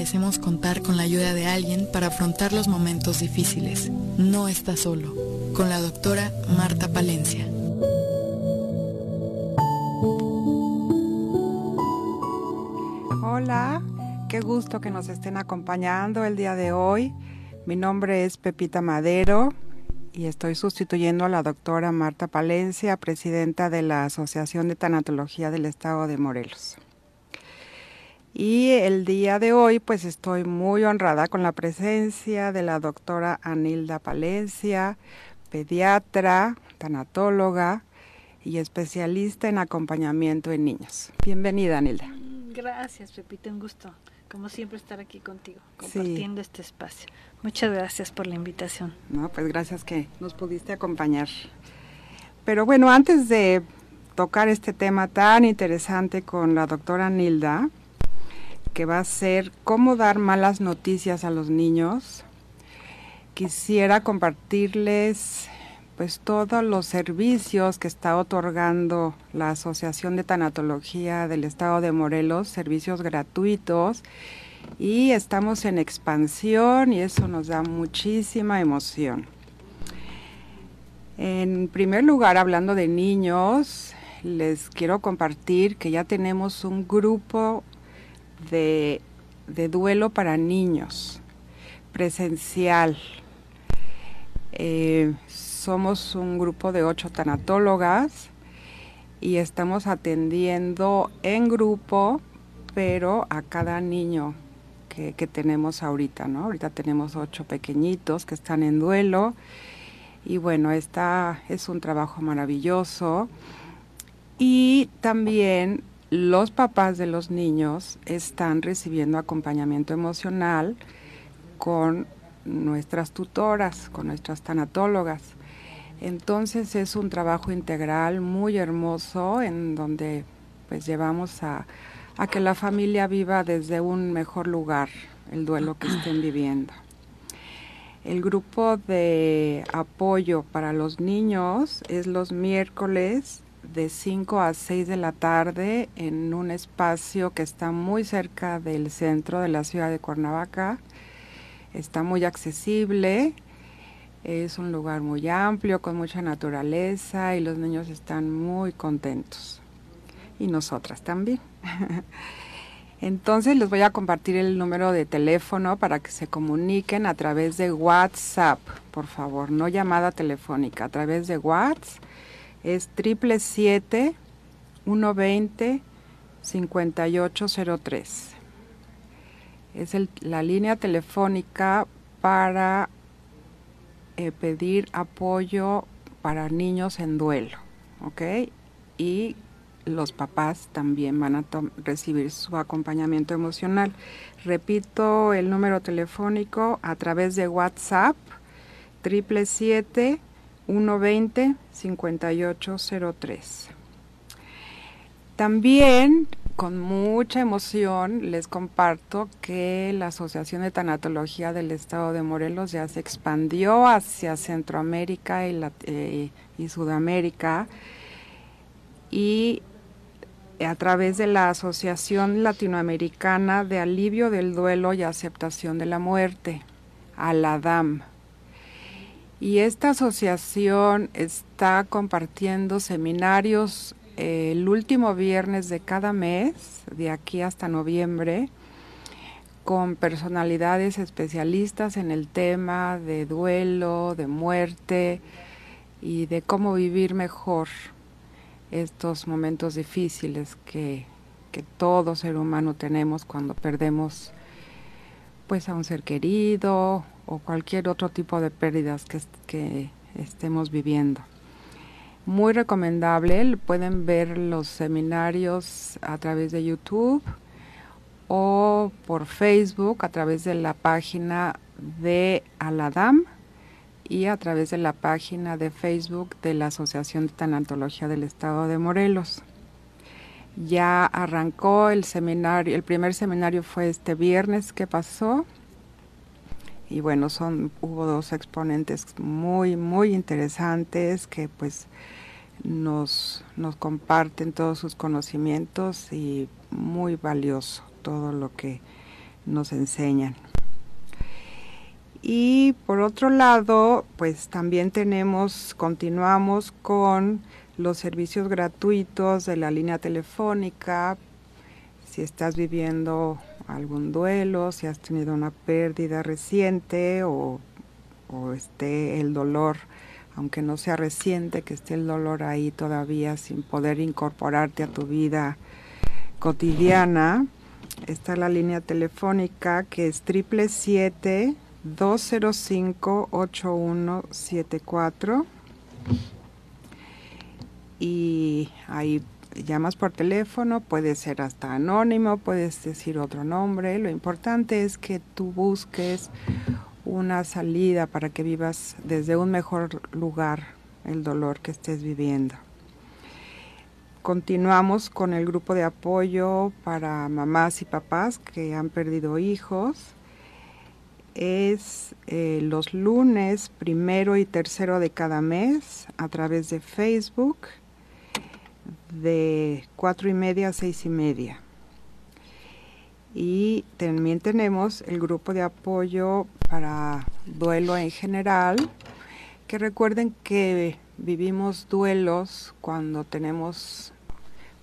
merecemos contar con la ayuda de alguien para afrontar los momentos difíciles. No está solo. Con la doctora Marta Palencia. Hola, qué gusto que nos estén acompañando el día de hoy. Mi nombre es Pepita Madero y estoy sustituyendo a la doctora Marta Palencia, presidenta de la Asociación de Tanatología del Estado de Morelos. Y el día de hoy pues estoy muy honrada con la presencia de la doctora Anilda Palencia, pediatra, tanatóloga y especialista en acompañamiento en niños. Bienvenida Anilda. Gracias Pepita, un gusto como siempre estar aquí contigo, compartiendo este espacio. Muchas gracias por la invitación. No, pues gracias que nos pudiste acompañar. Pero bueno, antes de tocar este tema tan interesante con la doctora Nilda, que va a ser cómo dar malas noticias a los niños. Quisiera compartirles pues todos los servicios que está otorgando la Asociación de Tanatología del Estado de Morelos, servicios gratuitos y estamos en expansión y eso nos da muchísima emoción. En primer lugar, hablando de niños, les quiero compartir que ya tenemos un grupo de, duelo para niños, presencial. Eh, somos un grupo de ocho tanatólogas y estamos atendiendo en grupo, pero a cada niño que, que, tenemos ahorita, ¿no? Ahorita tenemos ocho pequeñitos que están en duelo y bueno, esta es un trabajo maravilloso. Y también los papás de los niños están recibiendo acompañamiento emocional con nuestras tutoras, con nuestras tanatólogas. Entonces es un trabajo integral muy hermoso en donde pues llevamos a, a que la familia viva desde un mejor lugar el duelo que estén viviendo. El grupo de apoyo para los niños es los miércoles de 5 a 6 de la tarde en un espacio que está muy cerca del centro de la ciudad de Cuernavaca. Está muy accesible, es un lugar muy amplio, con mucha naturaleza y los niños están muy contentos. Y nosotras también. Entonces les voy a compartir el número de teléfono para que se comuniquen a través de WhatsApp, por favor, no llamada telefónica, a través de WhatsApp es triple siete 120 5803. Es la línea telefónica para eh, pedir apoyo para niños en duelo, ¿ok? Y los papás también van a recibir su acompañamiento emocional. Repito el número telefónico a través de WhatsApp, triple siete 120-5803. También con mucha emoción les comparto que la Asociación de Tanatología del Estado de Morelos ya se expandió hacia Centroamérica y, eh, Sudamérica y a través de la Asociación Latinoamericana de Alivio del Duelo y Aceptación de la Muerte, ALADAM. Y esta asociación está compartiendo seminarios eh, el último viernes de cada mes, de aquí hasta noviembre, con personalidades especialistas en el tema de duelo, de muerte y de cómo vivir mejor estos momentos difíciles que, que todo ser humano tenemos cuando perdemos pues a un ser querido o cualquier otro tipo de pérdidas que, estemos viviendo. Muy recomendable, pueden ver los seminarios a través de YouTube o por Facebook a través de la página de Aladam y a través de la página de Facebook de la Asociación de Tanatología del Estado de Morelos. Ya arrancó el seminario, el primer seminario fue este viernes que pasó, y bueno, son, hubo dos exponentes muy, muy interesantes que pues nos, nos comparten todos sus conocimientos y muy valioso todo lo que nos enseñan. Y por otro lado, pues también tenemos, continuamos con los servicios gratuitos de la línea telefónica, si estás viviendo algún duelo, si has tenido una pérdida reciente o, esté el dolor, aunque no sea reciente, que esté el dolor ahí todavía sin poder incorporarte a tu vida cotidiana, está la línea telefónica que es triple siete 205-8174 y ahí llamas por teléfono, puede ser hasta anónimo, puedes decir otro nombre, lo importante es que tú busques una salida para que vivas desde un mejor lugar el dolor que estés viviendo. Continuamos con el grupo de apoyo para mamás y papás que han perdido hijos. Es eh, los lunes primero y tercero de cada mes a través de Facebook de cuatro y media a seis y media. Y también tenemos el grupo de apoyo para duelo en general, que recuerden que vivimos duelos cuando tenemos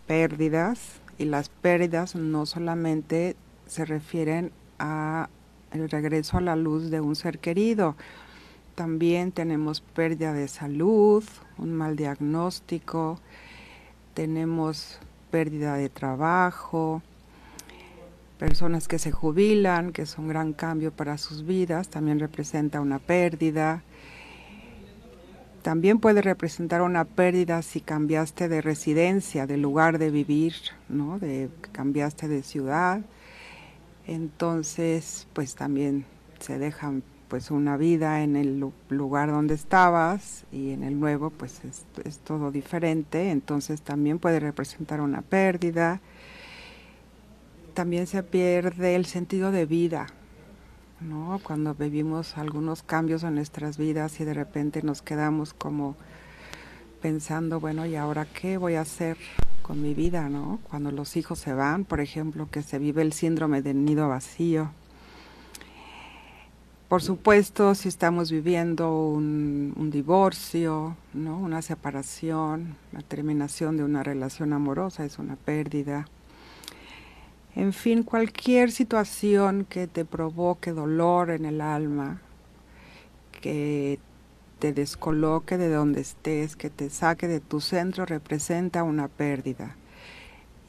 pérdidas y las pérdidas no solamente se refieren a el regreso a la luz de un ser querido. También tenemos pérdida de salud, un mal diagnóstico, tenemos pérdida de trabajo, personas que se jubilan, que es un gran cambio para sus vidas, también representa una pérdida. También puede representar una pérdida si cambiaste de residencia, de lugar de vivir, ¿no? De cambiaste de ciudad entonces pues también se deja pues una vida en el lugar donde estabas y en el nuevo pues es, todo diferente, entonces también puede representar una pérdida. También se pierde el sentido de vida, ¿no? Cuando vivimos algunos cambios en nuestras vidas y de repente nos quedamos como pensando, bueno, ¿y ahora qué voy a hacer? con mi vida, ¿no? Cuando los hijos se van, por ejemplo, que se vive el síndrome del nido vacío. Por supuesto, si estamos viviendo un, divorcio, ¿no? una separación, la terminación de una relación amorosa es una pérdida. En fin, cualquier situación que te provoque dolor en el alma, que te descoloque de donde estés, que te saque de tu centro, representa una pérdida.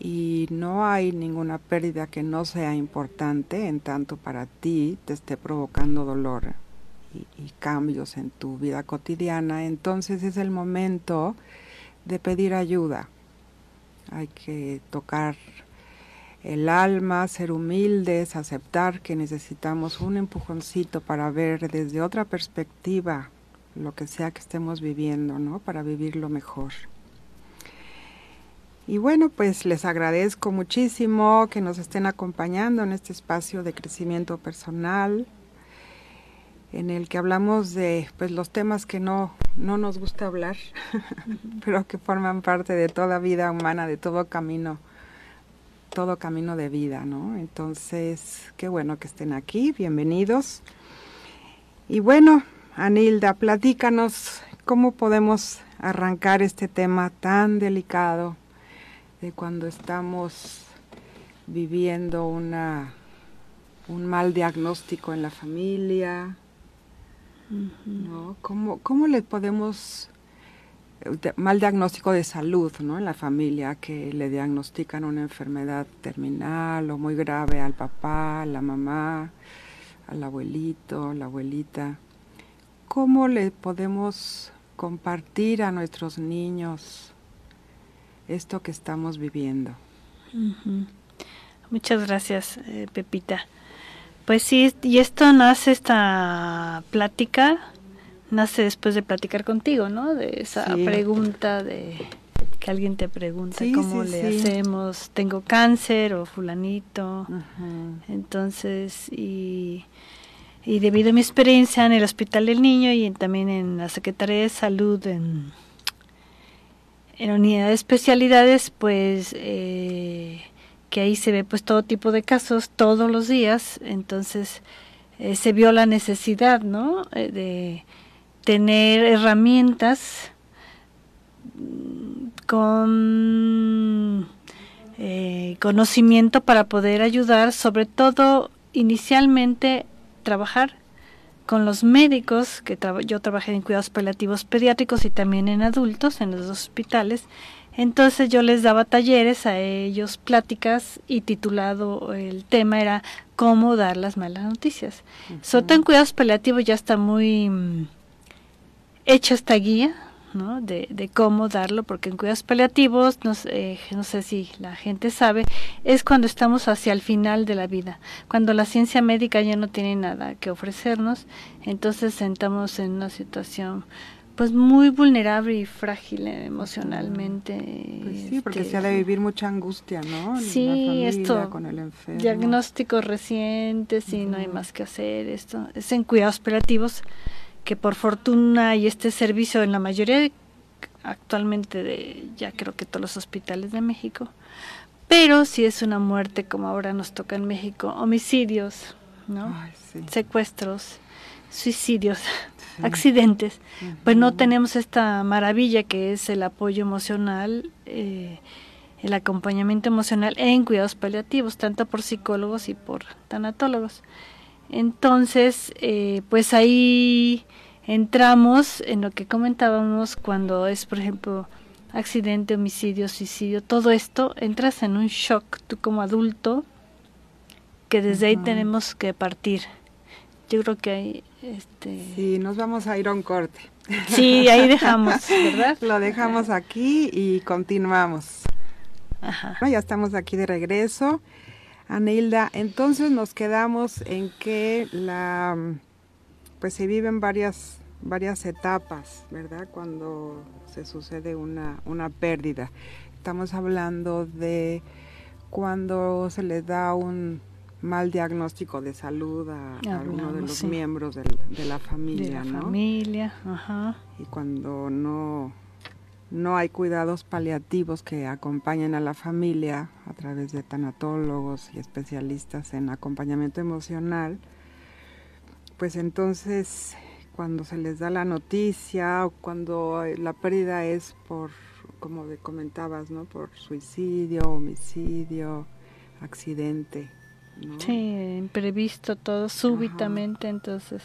Y no hay ninguna pérdida que no sea importante en tanto para ti te esté provocando dolor y, cambios en tu vida cotidiana. Entonces es el momento de pedir ayuda. Hay que tocar el alma, ser humildes, aceptar que necesitamos un empujoncito para ver desde otra perspectiva lo que sea que estemos viviendo, ¿no? Para vivirlo mejor. Y bueno, pues les agradezco muchísimo que nos estén acompañando en este espacio de crecimiento personal, en el que hablamos de pues los temas que no, no nos gusta hablar, pero que forman parte de toda vida humana, de todo camino, todo camino de vida, ¿no? Entonces, qué bueno que estén aquí, bienvenidos. Y bueno, Anilda, platícanos cómo podemos arrancar este tema tan delicado de cuando estamos viviendo una, un mal diagnóstico en la familia. ¿no? ¿Cómo, ¿Cómo, le podemos, mal diagnóstico de salud ¿no? en la familia, que le diagnostican una enfermedad terminal o muy grave al papá, a la mamá, al abuelito, la abuelita? ¿Cómo le podemos compartir a nuestros niños esto que estamos viviendo? Muchas gracias, eh, Pepita. Pues sí, y esto nace, esta plática, nace después de platicar contigo, ¿no? De esa pregunta de que alguien te pregunta cómo le hacemos, tengo cáncer o fulanito. Entonces, y y debido a mi experiencia en el Hospital del Niño y también en la Secretaría de Salud en, en unidad de especialidades, pues eh, que ahí se ve pues todo tipo de casos todos los días, entonces eh, se vio la necesidad, ¿no? Eh, de tener herramientas con eh, conocimiento para poder ayudar, sobre todo inicialmente trabajar con los médicos, que yo trabajé en cuidados paliativos pediátricos y también en adultos, en los hospitales, entonces yo les daba talleres a ellos, pláticas y titulado el tema era cómo dar las malas noticias. Sobre todo en cuidados paliativos ya está muy mm, hecha esta guía, ¿no? De, de, cómo darlo, porque en cuidados paliativos, no, eh, no sé si la gente sabe, es cuando estamos hacia el final de la vida, cuando la ciencia médica ya no tiene nada que ofrecernos, entonces sentamos en una situación pues muy vulnerable y frágil emocionalmente. Pues sí, porque se ha de vivir mucha angustia, ¿no? Sí, esto, con el enfermo. diagnósticos recientes y no hay más que hacer, esto es en cuidados operativos que por fortuna hay este servicio en la mayoría actualmente de ya creo que todos los hospitales de México, pero si es una muerte como ahora nos toca en México, homicidios, ¿no? Secuestros, suicidios accidentes, pues no tenemos esta maravilla que es el apoyo emocional, eh, el acompañamiento emocional en cuidados paliativos, tanto por psicólogos y por tanatólogos. Entonces, eh, pues ahí entramos en lo que comentábamos cuando es, por ejemplo, accidente, homicidio, suicidio, todo esto, entras en un shock tú como adulto, que desde ahí tenemos que partir. Yo creo que hay este... Sí, nos vamos a ir a un corte. Sí, ahí dejamos, ¿verdad? Lo dejamos aquí y continuamos. Ajá. ya estamos aquí de regreso. Anilda, entonces nos quedamos en que la pues se viven varias varias etapas, ¿verdad? Cuando se sucede una, una pérdida. Estamos hablando de cuando se le da un mal diagnóstico de salud a, alguno de los miembros de la familia, de la familia, ajá. Y cuando no, no hay cuidados paliativos que acompañen a la familia a través de tanatólogos y especialistas en acompañamiento emocional, pues entonces cuando se les da la noticia o cuando la pérdida es por, como comentabas, ¿no? Por suicidio, homicidio, accidente, Sí, imprevisto todo súbitamente, entonces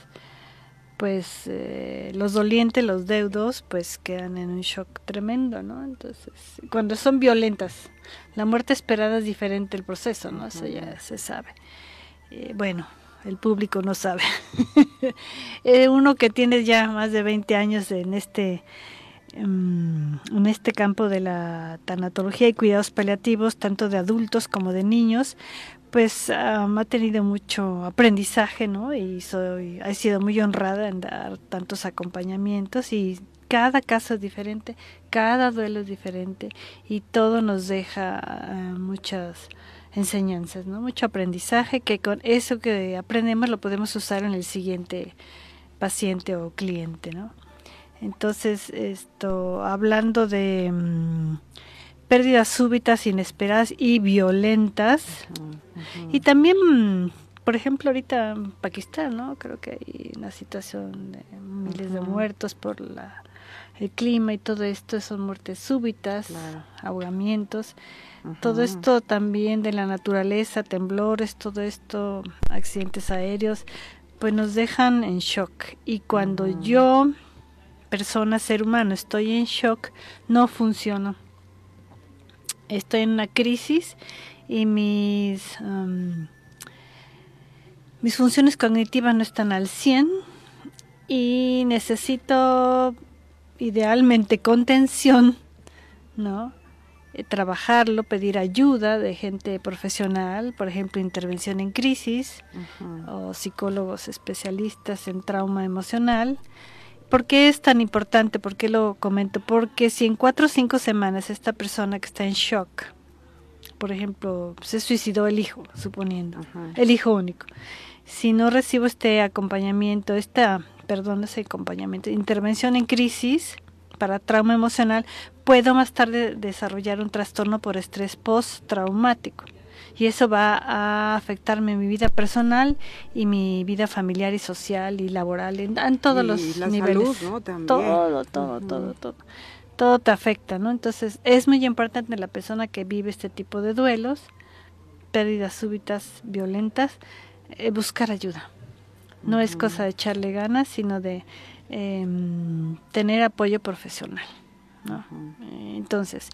pues eh, los dolientes, los deudos, pues quedan en un shock tremendo, ¿no? Entonces, cuando son violentas, la muerte esperada es diferente el proceso, ¿no? Eso ya se sabe. Eh, bueno, el público no sabe. Eh, uno que tiene ya más de 20 años en este em, en este campo de la tanatología y cuidados paliativos, tanto de adultos como de niños, pues ha tenido mucho aprendizaje, ¿no? Y soy, he sido muy honrada en dar tantos acompañamientos y cada caso es diferente, cada duelo es diferente y todo nos deja eh, muchas enseñanzas, ¿no? Mucho aprendizaje que con eso que aprendemos lo podemos usar en el siguiente paciente o cliente, ¿no? Entonces, esto, hablando de mm, pérdidas súbitas, inesperadas y violentas. Y también, por ejemplo, ahorita en Pakistán, ¿no? Creo que hay una situación de miles de muertos por la, el clima y todo esto, son muertes súbitas, ahogamientos. Todo esto también de la naturaleza, temblores, todo esto, accidentes aéreos, pues nos dejan en shock. Y cuando yo, persona, ser humano, estoy en shock, no funciona estoy en una crisis y mis, mis funciones cognitivas no están al 100 y necesito idealmente contención, ¿no? Eh, trabajarlo, pedir ayuda de gente profesional, por ejemplo, intervención en crisis o psicólogos especialistas en trauma emocional ¿Por qué es tan importante? ¿Por qué lo comento? Porque si en cuatro o cinco semanas esta persona que está en shock, por ejemplo, se suicidó el hijo, suponiendo, el hijo único, si no recibo este acompañamiento, esta, perdón, ese acompañamiento, intervención en crisis para trauma emocional, puedo más tarde desarrollar un trastorno por estrés postraumático. Y eso va a afectarme mi vida personal y mi vida familiar y social y laboral en, todos los niveles. Salud, ¿no? Todo, todo, todo, todo. Todo te afecta, ¿no? Entonces es muy importante la persona que vive este tipo de duelos, pérdidas súbitas violentas, eh, buscar ayuda. No es cosa de echarle ganas, sino de em, tener apoyo profesional. ¿no? Entonces,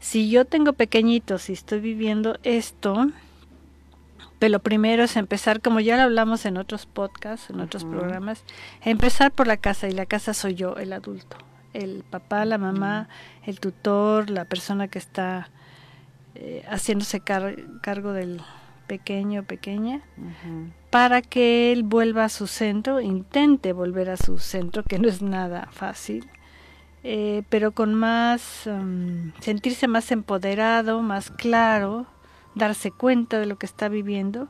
si yo tengo pequeñitos y estoy viviendo esto, pero lo primero es empezar, como ya lo hablamos en otros podcasts, en otros programas, empezar por la casa y la casa soy yo, el adulto, el papá, la mamá, el tutor, la persona que está eh, haciéndose cargo del pequeño o pequeña, para que él vuelva a su centro, intente volver a su centro, que no es nada fácil, eh, pero con más, um, sentirse más empoderado, más claro, darse cuenta de lo que está viviendo,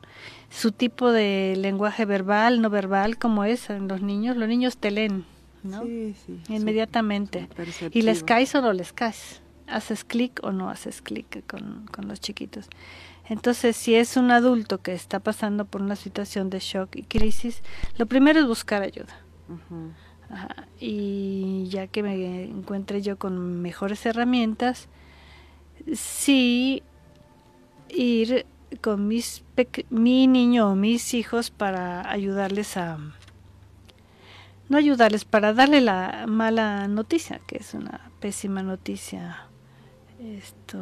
su tipo de lenguaje verbal, no verbal, como es en los niños, los niños te leen, ¿no? Sí, sí, Inmediatamente. y les caes o no les caes, haces clic o no haces clic con, con los chiquitos. Entonces, si es un adulto que está pasando por una situación de shock y crisis, lo primero es buscar ayuda y ya que me encuentre yo con mejores herramientas, sí ir con mis mi niño o mis hijos para ayudarles a no ayudarles para darle la mala noticia que es una pésima noticia. Esto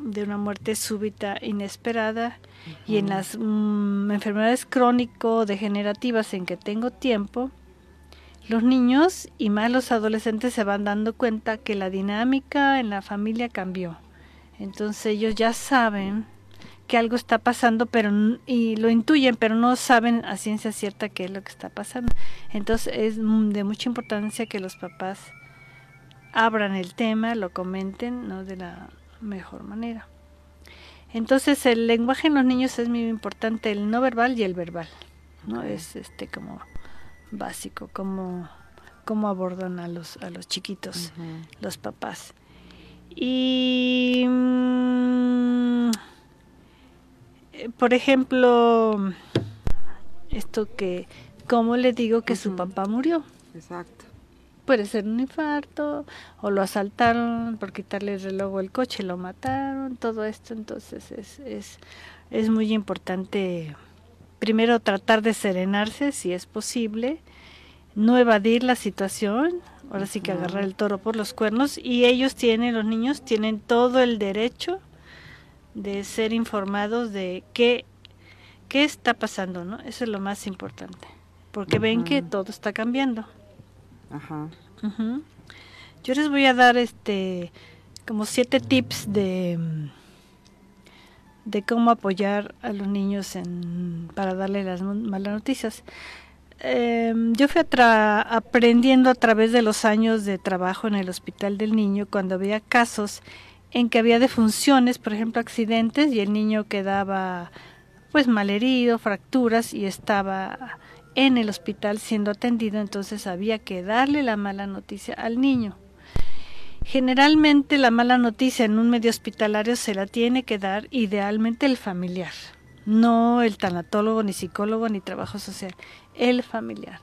de una muerte súbita inesperada y en las mm, enfermedades crónico degenerativas en que tengo tiempo, los niños y más los adolescentes se van dando cuenta que la dinámica en la familia cambió. Entonces ellos ya saben que algo está pasando, pero y lo intuyen, pero no saben a ciencia cierta qué es lo que está pasando. Entonces es de mucha importancia que los papás abran el tema, lo comenten, ¿no? de la mejor manera. Entonces el lenguaje en los niños es muy importante, el no verbal y el verbal, ¿no? Es este como básico, como cómo abordan a los a los chiquitos, los papás. Y mm, por ejemplo, esto que cómo le digo que su papá murió. Exacto puede ser un infarto o lo asaltaron por quitarle el reloj o el coche, lo mataron, todo esto. Entonces es, es, es muy importante primero tratar de serenarse si es posible, no evadir la situación, ahora sí que agarrar el toro por los cuernos y ellos tienen, los niños tienen todo el derecho de ser informados de qué, qué está pasando, ¿no? Eso es lo más importante, porque ven que todo está cambiando. Ajá. Yo les voy a dar este como siete tips de de cómo apoyar a los niños en, para darle las malas noticias. Em, yo fui aprendiendo a través de los años de trabajo en el hospital del niño cuando había casos en que había defunciones, por ejemplo accidentes y el niño quedaba pues malherido, fracturas y estaba en el hospital siendo atendido, entonces había que darle la mala noticia al niño. Generalmente la mala noticia en un medio hospitalario se la tiene que dar idealmente el familiar, no el tanatólogo, ni psicólogo, ni trabajo social, el familiar.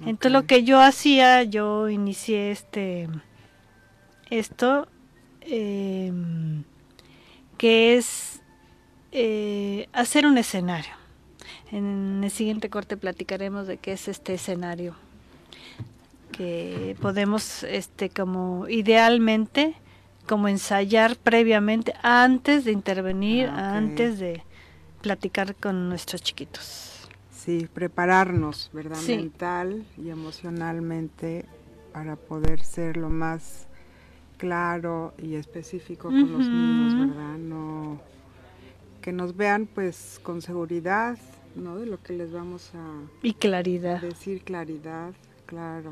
Entonces lo que yo hacía, yo inicié este esto, em, que es eh, hacer un escenario. En el siguiente corte platicaremos de qué es este escenario que podemos este como idealmente como ensayar previamente antes de intervenir, ah, antes de platicar con nuestros chiquitos. Sí, prepararnos, ¿verdad? Mental y emocionalmente para poder ser lo más claro y específico con los niños, ¿verdad? No que nos vean pues con seguridad, ¿no? De lo que les vamos a... Y claridad. decir claridad, claro.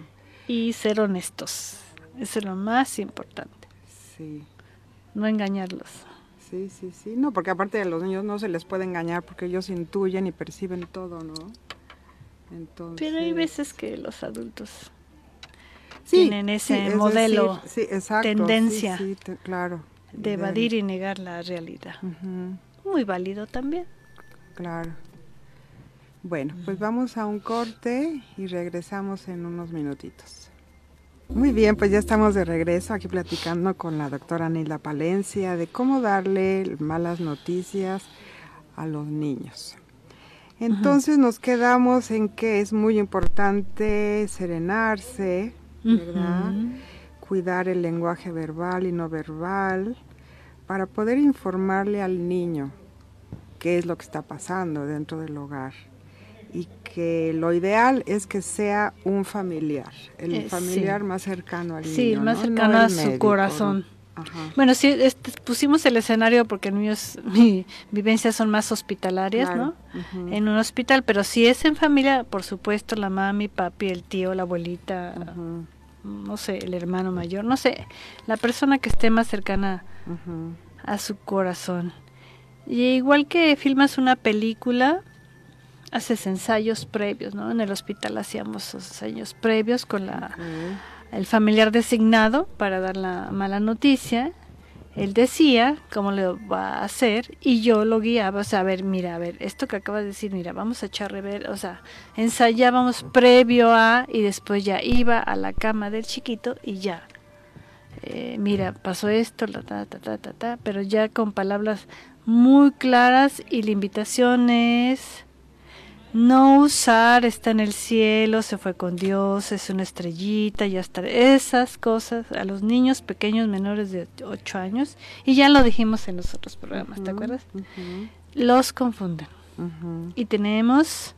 Y ser honestos. Eso es lo más importante. Sí. No engañarlos. Sí, sí, sí. No, porque aparte de los niños no se les puede engañar porque ellos intuyen y perciben todo, ¿no? Entonces... Pero hay veces que los adultos tienen ese modelo, sí, exacto, tendencia. Sí, claro. de evadir y negar la realidad. Muy válido también. Claro. Bueno, pues vamos a un corte y regresamos en unos minutitos. Muy bien, pues ya estamos de regreso aquí platicando con la doctora Nilda Palencia de cómo darle malas noticias a los niños. Entonces nos quedamos en que es muy importante serenarse, ¿verdad? Cuidar el lenguaje verbal y no verbal para poder informarle al niño qué es lo que está pasando dentro del hogar y que lo ideal es que sea un familiar, el eh, familiar más cercano al niño. Sí, más cercano a su corazón. Bueno, sí, este, pusimos el escenario porque mis vivencias son más hospitalarias, ¿no? En un hospital, pero si es en familia, por supuesto, la mami, papi, el tío, la abuelita, no sé, el hermano mayor, no sé, la persona que esté más cercana a su corazón. Y igual que filmas una película, haces ensayos previos, ¿no? En el hospital hacíamos ensayos previos con la el familiar designado para dar la mala noticia. Él decía cómo lo va a hacer y yo lo guiaba, o sea, a ver, mira, a ver, esto que acaba de decir, mira, vamos a echar rever, o sea, ensayábamos previo a y después ya iba a la cama del chiquito y ya. Eh, mira, pasó esto, ta, ta, ta, ta, ta, pero ya con palabras muy claras y la invitación es no usar está en el cielo, se fue con Dios, es una estrellita, ya está. Esas cosas a los niños pequeños menores de 8 años, y ya lo dijimos en los otros programas, ¿te acuerdas? Los confunden. Y tenemos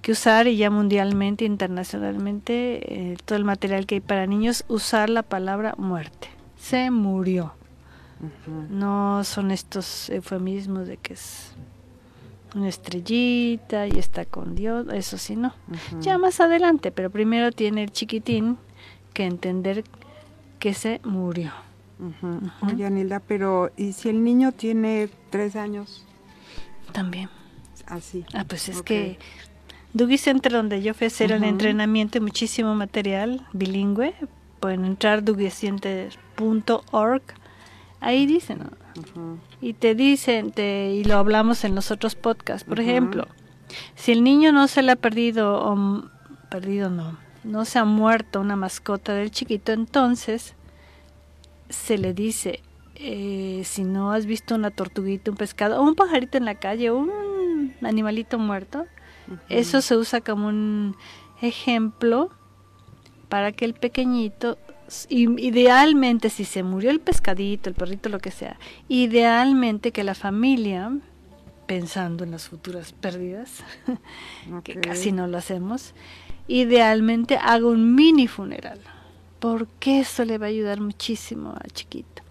que usar, y ya mundialmente, internacionalmente, eh, todo el material que hay para niños, usar la palabra muerte. Se murió. No son estos eufemismos de que es una estrellita y está con Dios, eso sí no. Ya más adelante, pero primero tiene el chiquitín que entender que se murió. Oye, Anilda, pero ¿y si el niño tiene tres años? También. Así. Ah, pues es que Dougie Center, donde yo fui a hacer el entrenamiento, muchísimo material bilingüe. Pueden entrar dougiecenter.org. Ahí dicen, ¿no? Y te dicen, te, y lo hablamos en los otros podcasts, por ejemplo, si el niño no se le ha perdido, o perdido no, no se ha muerto una mascota del chiquito, entonces se le dice, eh, si no has visto una tortuguita, un pescado, o un pajarito en la calle, un animalito muerto, eso se usa como un ejemplo para que el pequeñito idealmente si se murió el pescadito, el perrito, lo que sea, idealmente que la familia, pensando en las futuras pérdidas, que casi no lo hacemos, idealmente haga un mini funeral, porque eso le va a ayudar muchísimo al chiquito.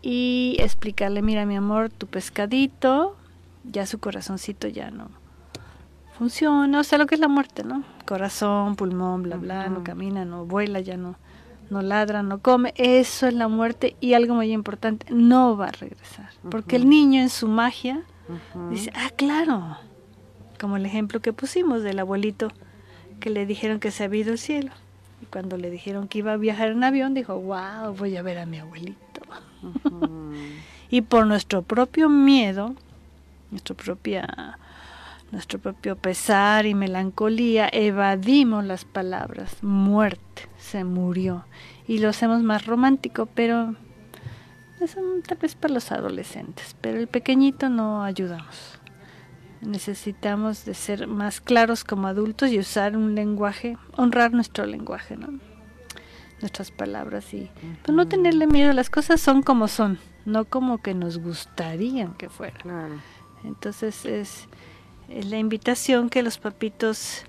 Y explicarle, mira mi amor, tu pescadito, ya su corazoncito ya no funciona, o sea, lo que es la muerte, ¿no? Corazón, pulmón, bla, bla, no camina, no vuela, ya no no ladra, no come, eso es la muerte y algo muy importante, no va a regresar. Porque el niño en su magia dice, ah, claro, como el ejemplo que pusimos del abuelito que le dijeron que se había ido al cielo. Y cuando le dijeron que iba a viajar en avión, dijo, wow, voy a ver a mi abuelito. y por nuestro propio miedo, nuestra propia nuestro propio pesar y melancolía, evadimos las palabras muerte, se murió, y lo hacemos más romántico, pero es tal vez para los adolescentes, pero el pequeñito no ayudamos. Necesitamos de ser más claros como adultos y usar un lenguaje, honrar nuestro lenguaje, ¿no? nuestras palabras y pues, no tenerle miedo, las cosas son como son, no como que nos gustarían que fueran. Entonces es es la invitación que los papitos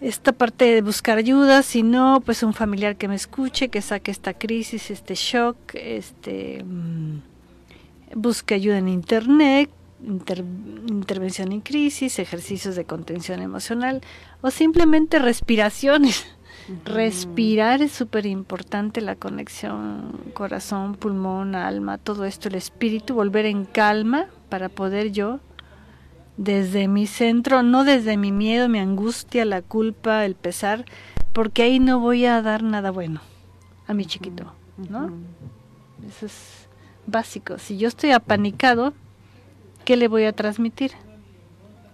esta parte de buscar ayuda, si no, pues un familiar que me escuche, que saque esta crisis, este shock, este mm, busque ayuda en internet, intervención en crisis, ejercicios de contención emocional o simplemente respiraciones. Respirar es súper importante, la conexión corazón, pulmón, alma, todo esto, el espíritu, volver en calma para poder yo desde mi centro, no desde mi miedo, mi angustia, la culpa, el pesar, porque ahí no voy a dar nada bueno a mi chiquito, ¿no? Eso es básico. Si yo estoy apanicado, ¿qué le voy a transmitir?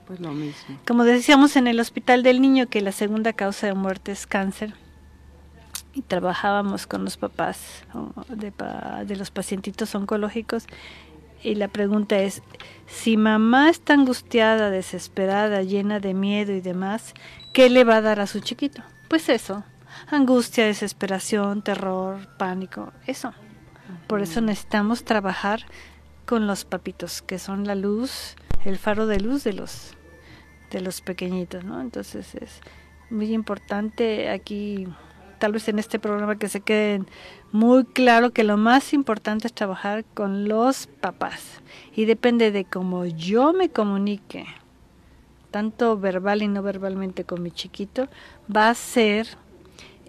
Pues lo mismo. Como decíamos en el hospital del niño que la segunda causa de muerte es cáncer y trabajábamos con los papás de, de los pacientitos oncológicos y la pregunta es, si mamá está angustiada, desesperada, llena de miedo y demás, ¿qué le va a dar a su chiquito? Pues eso, angustia, desesperación, terror, pánico, eso. Por eso necesitamos trabajar con los papitos, que son la luz, el faro de luz de los de los pequeñitos, ¿no? Entonces es muy importante aquí tal vez en este programa que se queden muy claro que lo más importante es trabajar con los papás. Y depende de cómo yo me comunique, tanto verbal y no verbalmente con mi chiquito, va a ser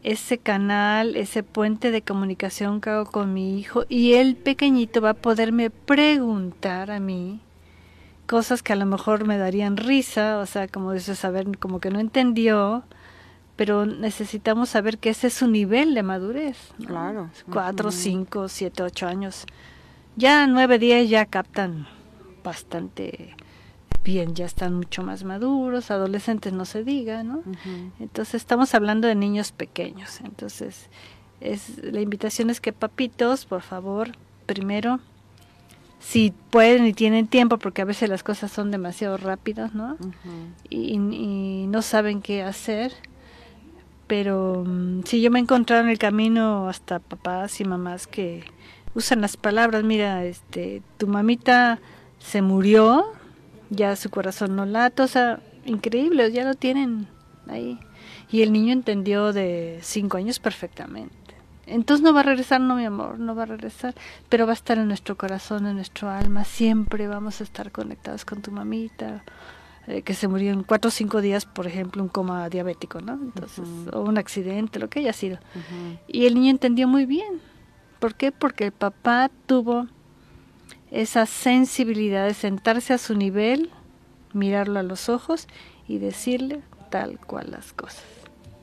ese canal, ese puente de comunicación que hago con mi hijo. Y el pequeñito va a poderme preguntar a mí cosas que a lo mejor me darían risa, o sea, como dice saber como que no entendió, pero necesitamos saber que ese es su nivel de madurez. Claro. Cuatro, cinco, siete, ocho años. Ya nueve, diez ya captan bastante bien, ya están mucho más maduros, adolescentes no se diga, ¿no? Entonces estamos hablando de niños pequeños. Entonces, es la invitación es que papitos, por favor, primero si pueden y tienen tiempo, porque a veces las cosas son demasiado rápidas, ¿no? y, y, no saben qué hacer, pero mm, si yo me he encontrado en el camino hasta papás y mamás que usan las palabras, mira, este, tu mamita se murió, ya su corazón no late, o sea, increíble, ya lo tienen ahí. Y el niño entendió de cinco años perfectamente. Entonces no va a regresar, no mi amor, no va a regresar, pero va a estar en nuestro corazón, en nuestro alma, siempre vamos a estar conectados con tu mamita, eh, que se murió en cuatro o cinco días, por ejemplo, un coma diabético, ¿no? Entonces, o un accidente, lo que haya sido. Y el niño entendió muy bien. ¿Por qué? Porque el papá tuvo esa sensibilidad de sentarse a su nivel, mirarlo a los ojos y decirle tal cual las cosas.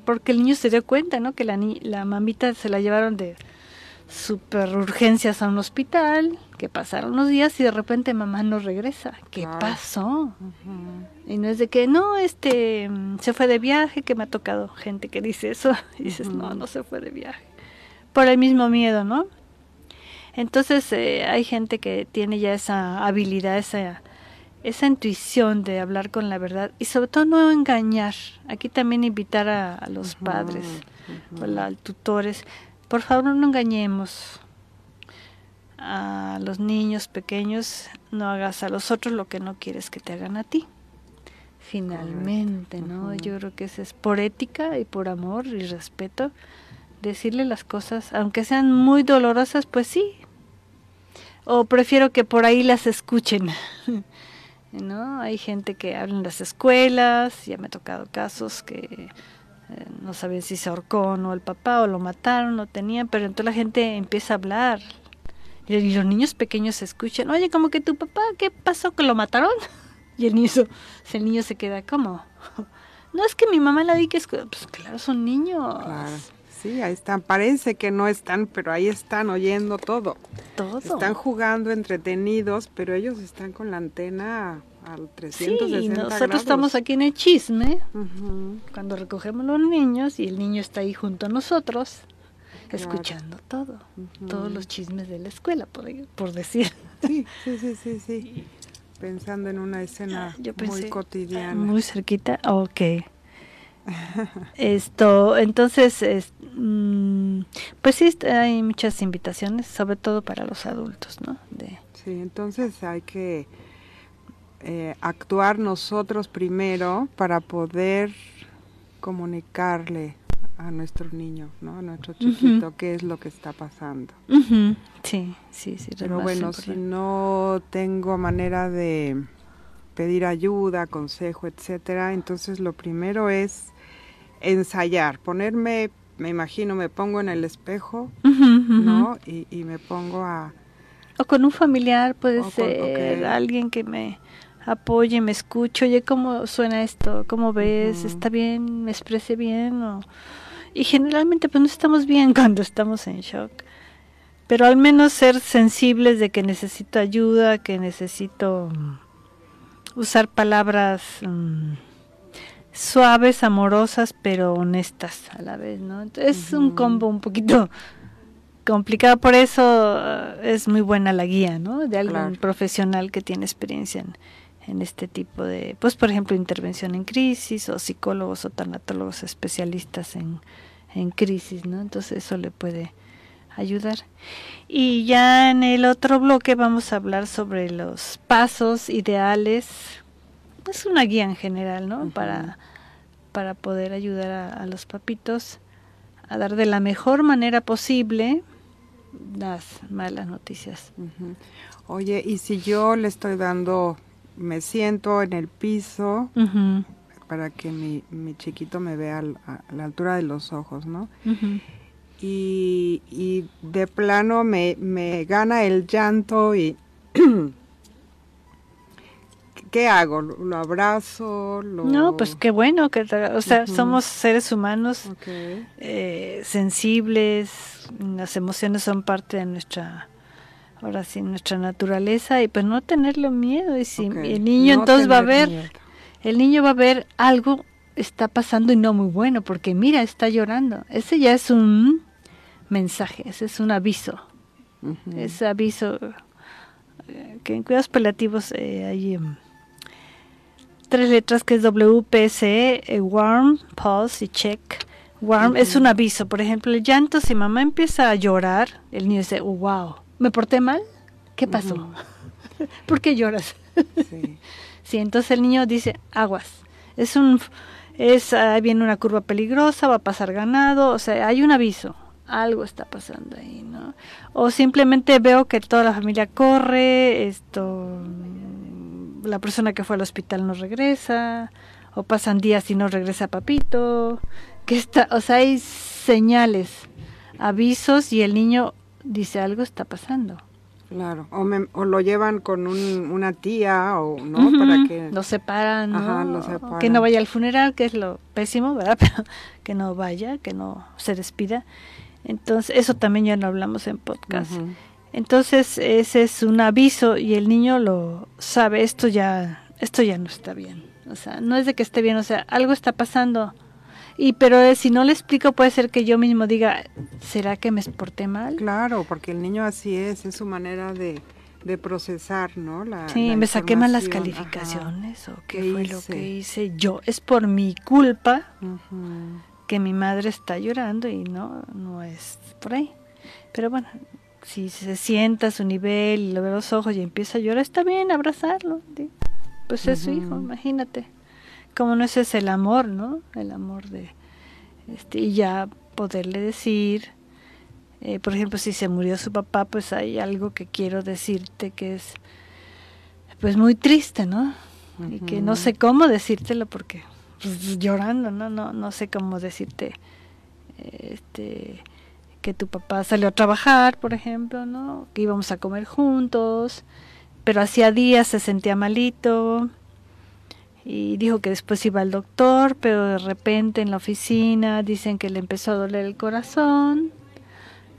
Porque el niño se dio cuenta, ¿no? Que la, la mamita se la llevaron de super urgencias a un hospital, que pasaron unos días y de repente mamá no regresa. ¿Qué pasó? Y no es de que, no, este, se fue de viaje, que me ha tocado gente que dice eso. Y dices, no, no se fue de viaje. Por el mismo miedo, ¿no? Entonces eh, hay gente que tiene ya esa habilidad, esa, esa intuición de hablar con la verdad y sobre todo no engañar. Aquí también invitar a, los padres o a tutores por favor, no engañemos a los niños pequeños, no hagas a los otros lo que no quieres que te hagan a ti. Finalmente, ¿no? Yo creo que eso es por ética y por amor y respeto decirle las cosas, aunque sean muy dolorosas, pues sí. O prefiero que por ahí las escuchen. ¿No? Hay gente que habla en las escuelas, ya me ha tocado casos que eh, no saben si se ahorcó o no el papá o lo mataron, no tenían, pero entonces la gente empieza a hablar y los niños pequeños escuchan, oye, como que tu papá, ¿qué pasó? ¿Que lo mataron? Y el niño, el niño se queda, como, No, es que mi mamá la vi que es... Pues claro, son niños. Claro. Sí, ahí están. Parece que no están, pero ahí están oyendo todo. Todo. Están jugando entretenidos, pero ellos están con la antena al 360 sí, nosotros estamos aquí en el chisme, cuando recogemos los niños y el niño está ahí junto a nosotros, escuchando todo, todos los chismes de la escuela, por, decir. Sí, sí, sí, sí, Pensando en una escena muy cotidiana. Muy cerquita, ok. Esto, entonces, es, mm, pues sí, hay muchas invitaciones, sobre todo para los adultos, ¿no? De, sí, entonces hay que eh, actuar nosotros primero para poder comunicarle a nuestro niño, ¿no? A nuestro chiquito qué es lo que está pasando. Sí, sí, sí. Pero bueno, si no tengo manera de pedir ayuda, consejo, etcétera, entonces lo primero es ensayar, ponerme, me imagino, me pongo en el espejo, ¿no? Y, y, me pongo a... O con un familiar, puede ser alguien que me apoye, me escucho, oye, ¿cómo suena esto? ¿Cómo ves? ¿Está bien? ¿Me exprese bien? Y generalmente pues no estamos bien cuando estamos en shock. pero al menos ser sensibles de que necesito ayuda, que necesito mm, usar palabras mm, suaves, amorosas, pero honestas a la vez, ¿no? es un combo un poquito complicado, por eso eh, es muy buena la guía, ¿no? De algún profesional que tiene experiencia en, en este tipo de, pues por ejemplo, intervención en crisis o psicólogos o tanatólogos especialistas en, en crisis, ¿no? Entonces eso le puede ayudar. Y ya en el otro bloque vamos a hablar sobre los pasos ideales, es una guía en general, ¿no? Para para poder ayudar a, los papitos a dar de la mejor manera posible las malas noticias. Oye, y si yo le estoy dando me siento en el piso para que mi, mi, chiquito me vea a, la altura de los ojos, ¿no? y, y, de plano me, me gana el llanto y ¿qué hago? ¿Lo abrazo? No, pues qué bueno, que o sea, somos seres humanos eh, sensibles, las emociones son parte de nuestra ahora sí, nuestra naturaleza y pues no tenerle miedo y si el niño entonces va a ver el niño va a ver algo está pasando y no muy bueno porque mira está llorando. Ese ya es un mensaje ese es un aviso. Ese aviso eh, que en cuidados paliativos eh, hay em, tres letras que es WPSE, eh, warm, pause y check. Warm es un aviso, por ejemplo, el llanto, si mamá empieza a llorar, el niño dice, oh, wow, ¿Me porté mal? ¿Qué pasó? ¿Por qué lloras? sí. sí, entonces el niño dice, aguas. Es un es ahí viene una curva peligrosa, va a pasar ganado, o sea, hay un aviso, algo está pasando ahí, ¿no? O simplemente veo que toda la familia corre, esto la persona que fue al hospital no regresa, o pasan días y no regresa papito, que está, o sea, hay señales, avisos y el niño dice algo está pasando. Claro, o, o lo llevan con una tía o no para que lo separan, ¿no? que no vaya al funeral, que es lo pésimo, ¿verdad? Pero que no vaya, que no se despida. Entonces, eso también ya lo hablamos en podcast. Entonces, ese es un aviso y el niño lo sabe, esto ya esto ya no está bien. O sea, no es de que esté bien, o sea, algo está pasando y pero eh, si no le explico puede ser que yo mismo diga, ¿será que me porté mal? Claro, porque el niño así es, es su manera de, de procesar, ¿no? La, sí, me saqué mal las calificaciones o qué, fue lo que hice yo. Es por mi culpa que mi madre está llorando y no, no es por ahí. Pero bueno, si se sienta a su nivel y lo ve los ojos y empieza a llorar, está bien abrazarlo. Pues es su hijo, imagínate como no ese es el amor, ¿no? El amor de, este, y ya poderle decir, eh, por ejemplo, si se murió su papá, pues hay algo que quiero decirte que es, pues muy triste, ¿no? Y que no sé cómo decírtelo porque pues, llorando, ¿no? No, no sé cómo decirte, este, que tu papá salió a trabajar, por ejemplo, ¿no? Que íbamos a comer juntos, pero hacía días se sentía malito, y dijo que después iba al doctor, pero de repente en la oficina dicen que le empezó a doler el corazón.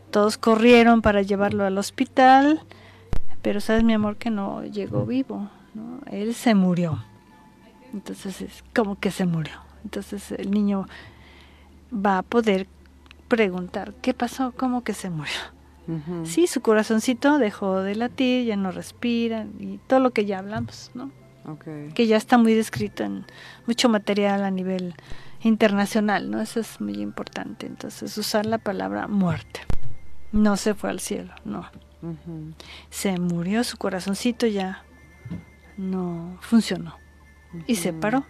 Todos corrieron para llevarlo al hospital, pero sabes mi amor que no llegó vivo, ¿no? Él se murió. Entonces es como que se murió. Entonces el niño va a poder preguntar, ¿qué pasó? ¿Cómo que se murió? Sí, su corazoncito dejó de latir, ya no respira y todo lo que ya hablamos, ¿no? que ya está muy descrito en mucho material a nivel internacional, ¿no? Eso es muy importante. Entonces, usar la palabra muerte. No se fue al cielo, no. Se murió, su corazoncito ya no funcionó y se paró,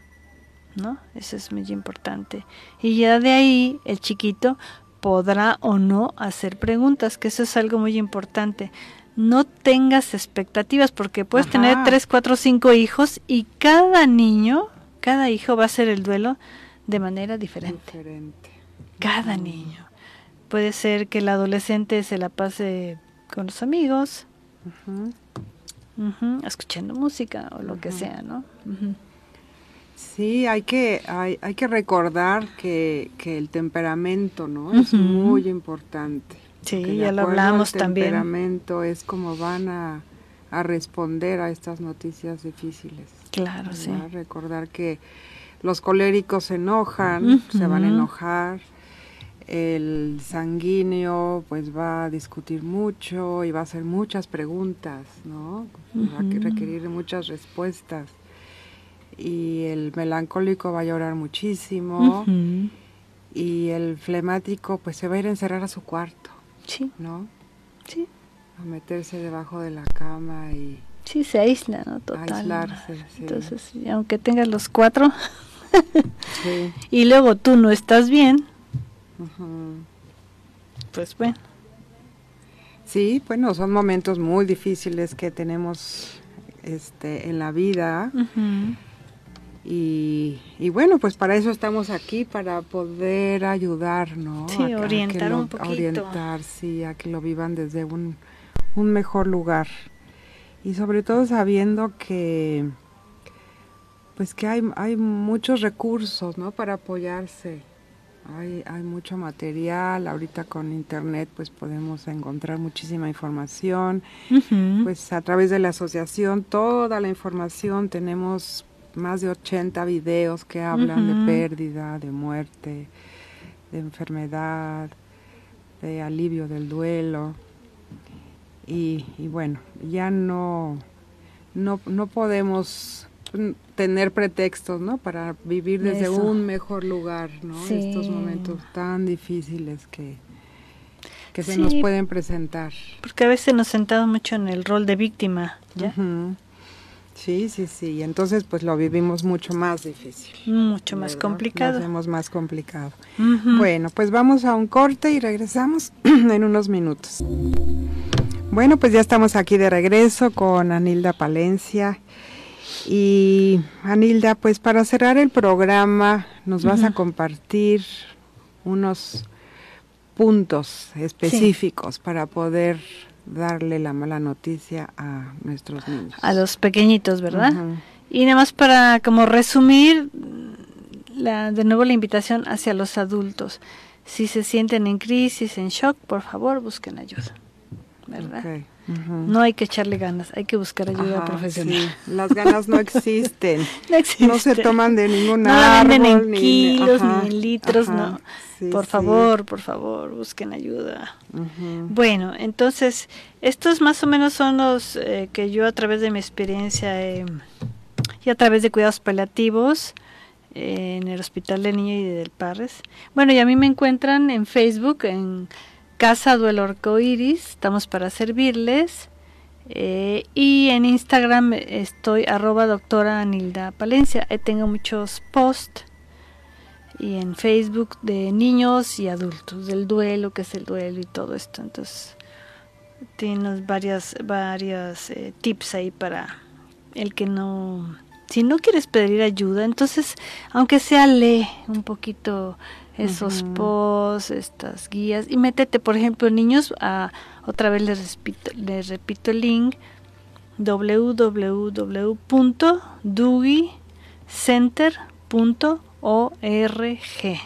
¿no? Eso es muy importante. Y ya de ahí el chiquito podrá o no hacer preguntas, que eso es algo muy importante. No tengas expectativas porque puedes tener tres, cuatro, cinco hijos y cada niño, cada hijo va a hacer el duelo de manera diferente. Cada niño. Puede ser que el adolescente se la pase con los amigos, escuchando música o lo que sea, ¿no? Sí, hay que, hay, hay que recordar que, que el temperamento, ¿no? Es muy importante Sí, ya lo hablamos también. El temperamento es como van a, responder a estas noticias difíciles. Claro, sí. Recordar que los coléricos se enojan, se van a enojar, el sanguíneo pues va a discutir mucho y va a hacer muchas preguntas, ¿no? Va a requerir muchas respuestas. Y el melancólico va a llorar muchísimo. Y el flemático pues se va a ir a encerrar a su cuarto. Sí. ¿No? Sí. A meterse debajo de la cama y... Sí, se aísla, ¿no? Total. Aislarse, sí. Entonces, aunque tengas los cuatro y luego tú no estás bien, pues bueno. Sí, bueno, son momentos muy difíciles que tenemos este, en la vida. Y, bueno, pues para eso estamos aquí, para poder ayudar, ¿no? Sí, orientar un poquito. Orientar, sí, a que lo vivan desde un, un mejor lugar. Y sobre todo sabiendo que pues que hay, hay muchos recursos, ¿no? Para apoyarse. Hay, hay mucho material, ahorita con internet pues podemos encontrar muchísima información, pues a través de la asociación toda la información, tenemos más de 80 videos que hablan de pérdida, de muerte, de enfermedad, de alivio del duelo y, y bueno, ya no, no, no podemos tener pretextos, ¿no? Para vivir desde un mejor lugar, ¿no? Estos momentos tan difíciles que, que se nos pueden presentar. Porque a veces nos sentamos mucho en el rol de víctima, ¿ya? Sí, sí, sí. Y entonces pues lo vivimos mucho más difícil. Mucho más complicado. Lo hacemos más complicado. Bueno, pues vamos a un corte y regresamos en unos minutos. Bueno, pues ya estamos aquí de regreso con Anilda Palencia y Anilda, pues para cerrar el programa nos vas a compartir unos puntos específicos para poder darle la mala noticia a nuestros niños. A los pequeñitos, ¿verdad? Y nada más para como resumir, la, de nuevo la invitación hacia los adultos. Si se sienten en crisis, en shock, por favor busquen ayuda, ¿verdad? No hay que echarle ganas, hay que buscar ayuda profesional. Las ganas no existen. no se toman de ningún no venden en kilos ni, en litros, no. por favor, por favor, busquen ayuda. Bueno, entonces, estos más o menos son los eh, que yo a través de mi experiencia y a través de cuidados paliativos eh, en el Hospital de Niño y del Parres. Bueno, y a mí me encuentran en Facebook, en Casa Duelo Arcoiris, estamos para servirles. Eh, y en Instagram estoy arroba doctora Anilda Palencia. Tengo muchos posts. Y en Facebook de niños y adultos, del duelo, que es el duelo y todo esto. Entonces, tienes varias, varias eh, tips ahí para el que no... Si no quieres pedir ayuda, entonces, aunque sea lee un poquito esos posts, estas guías y métete, por ejemplo, niños, a, otra vez les repito, les repito el link www.dugicenter.org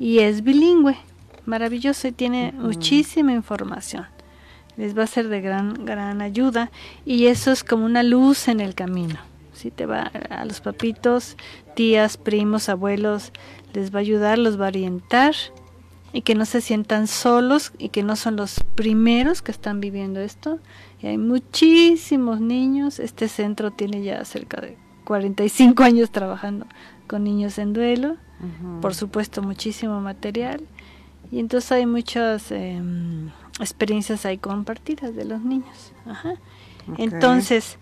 y es bilingüe, maravilloso y tiene muchísima información. Les va a ser de gran gran ayuda y eso es como una luz en el camino. Si te va a los papitos, tías, primos, abuelos, les va a ayudar, los va a orientar y que no se sientan solos y que no son los primeros que están viviendo esto. Y hay muchísimos niños, este centro tiene ya cerca de 45 años trabajando con niños en duelo, por supuesto muchísimo material. Y entonces hay muchas em, experiencias ahí compartidas de los niños. Entonces,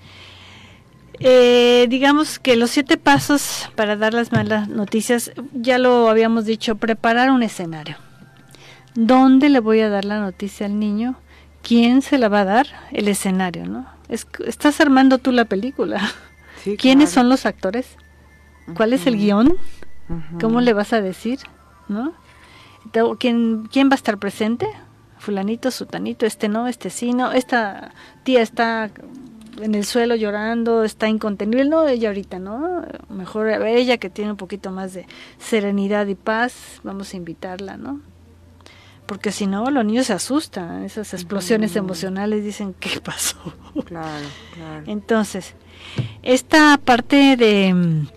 eh, digamos que los siete pasos para dar las malas noticias, ya lo habíamos dicho, preparar un escenario. ¿Dónde le voy a dar la noticia al niño? ¿Quién se la va a dar? El escenario, ¿no? estás armando tú la película. ¿Quiénes son los actores? ¿Cuál es el guion? ¿Cómo le vas a decir? ¿No? ¿Quién, ¿Quién va a estar presente? Fulanito, sutanito, este no, este sí, no, esta tía está en el suelo llorando, está incontenible, no ella ahorita, ¿no? Mejor ella que tiene un poquito más de serenidad y paz, vamos a invitarla, ¿no? porque si no los niños se asustan, esas explosiones emocionales dicen, ¿qué pasó? Claro, claro. Entonces, esta parte de mm,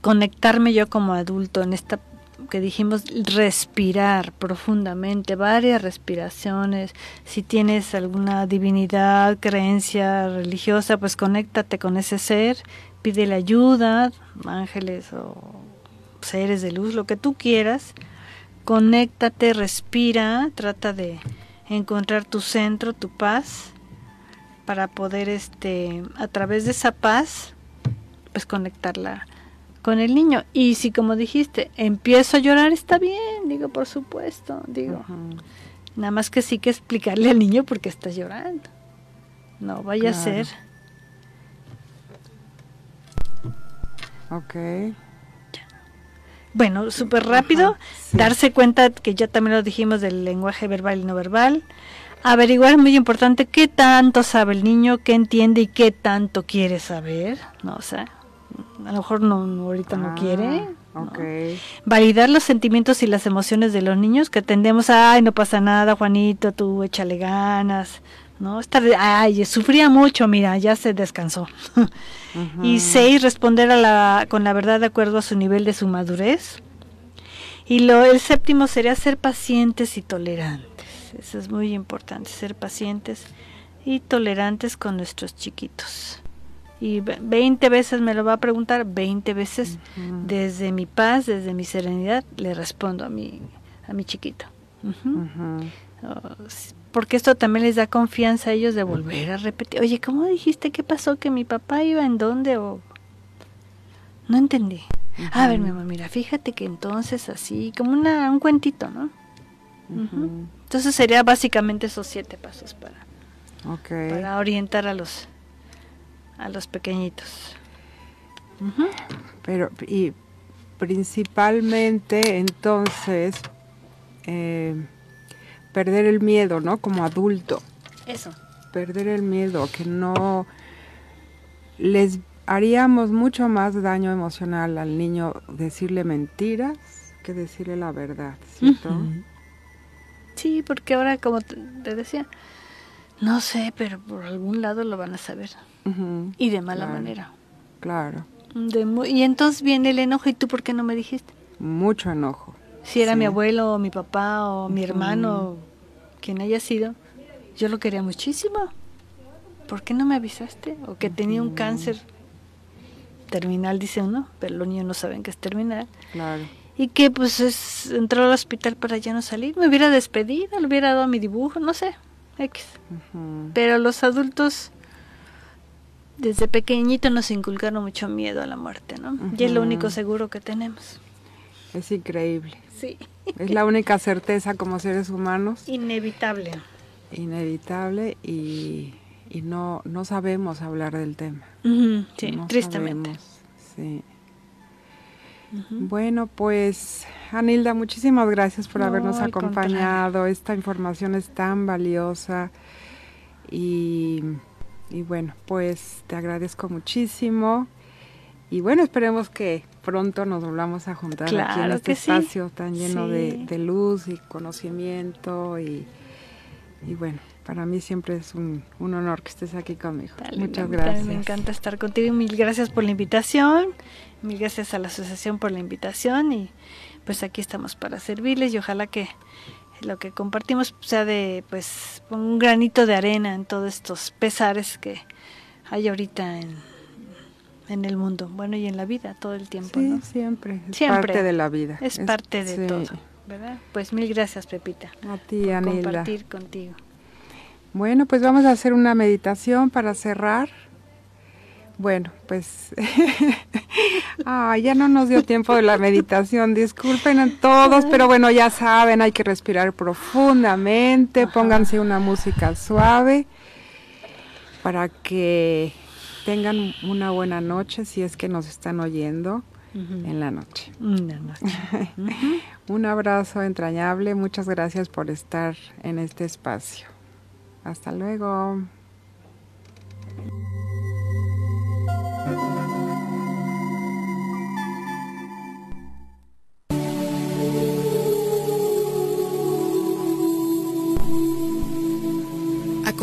conectarme yo como adulto en esta que dijimos respirar profundamente, varias respiraciones. Si tienes alguna divinidad, creencia religiosa, pues conéctate con ese ser, pídele ayuda, ángeles o seres de luz, lo que tú quieras. Conéctate, respira, trata de encontrar tu centro, tu paz para poder este a través de esa paz pues conectarla con el niño. Y si, como dijiste, empiezo a llorar, está bien, digo, por supuesto, digo. Nada más que sí que explicarle al niño por qué está llorando. No vaya a ser. Ok. Bueno, súper rápido, darse cuenta que ya también lo dijimos del lenguaje verbal y no verbal. Averiguar es muy importante qué tanto sabe el niño, qué entiende y qué tanto quiere saber. No, o sea, a lo mejor no, ahorita no quiere. Ah, Validar los sentimientos y las emociones de los niños que tendemos a, ay, no pasa nada, Juanito, tú échale ganas, ¿no? Estar, ay, sufría mucho, mira, ya se descansó. Y seis, responder a la, con la verdad de acuerdo a su nivel de su madurez. Y lo, el séptimo sería ser pacientes y tolerantes. Eso es muy importante, ser pacientes y tolerantes con nuestros chiquitos y 20 veces me lo va a preguntar, 20 veces desde mi paz, desde mi serenidad, le respondo a mi, a mi chiquito. Oh, porque esto también les da confianza a ellos de volver a repetir. Oye, ¿cómo dijiste? ¿Qué pasó? ¿Que mi papá iba en dónde? O... No entendí. A ver, mi mamá, mira, fíjate que entonces así, como una, un cuentito, ¿no? Entonces sería básicamente esos siete pasos para, para orientar a los a los pequeñitos. Pero, y principalmente entonces, eh, perder el miedo, ¿no? Como adulto. Eso. Perder el miedo, que no les haríamos mucho más daño emocional al niño decirle mentiras que decirle la verdad, ¿cierto? Sí, porque ahora, como te decía, no sé, pero por algún lado lo van a saber y de mala manera. Claro. y entonces viene el enojo, ¿y tú por qué no me dijiste? Mucho enojo. Si era mi abuelo o mi papá o mi hermano, quien haya sido, yo lo quería muchísimo. ¿Por qué no me avisaste? O que tenía un cáncer terminal, dice uno, pero los niños no saben que es terminal. Claro. Y que pues es, entró al hospital para ya no salir. Me hubiera despedido, le hubiera dado mi dibujo, no sé, X. Pero los adultos desde pequeñito nos inculcaron mucho miedo a la muerte, ¿no? Y es lo único seguro que tenemos. Es increíble. Sí. Es la única certeza como seres humanos. Inevitable. Inevitable y, y no, no sabemos hablar del tema. sí, tristemente. sí. Bueno, pues Anilda, muchísimas gracias por habernos acompañado. Esta información es tan valiosa y y bueno, pues te agradezco muchísimo. Y bueno, esperemos que pronto nos volvamos a juntar aquí en este espacio tan lleno de, luz y conocimiento. Y, y, bueno, para mí siempre es un, honor que estés aquí conmigo. Muchas gracias. Me encanta estar contigo. Mil gracias por la invitación. Mil gracias a la asociación por la invitación. Y pues aquí estamos para servirles y ojalá que lo que compartimos sea de pues un granito de arena en todos estos pesares que hay ahorita en, en el mundo, bueno y en la vida todo el tiempo, sí, siempre, es parte de la vida. Es, parte de todo, ¿verdad? Pues mil gracias, Pepita. A ti, por compartir contigo. Bueno, pues vamos a hacer una meditación para cerrar. Bueno, pues ah, ya no nos dio tiempo de la meditación, disculpen a todos, pero bueno, ya saben, hay que respirar profundamente, pónganse una música suave para que tengan una buena noche si es que nos están oyendo en la noche. Un abrazo entrañable, muchas gracias por estar en este espacio. Hasta luego.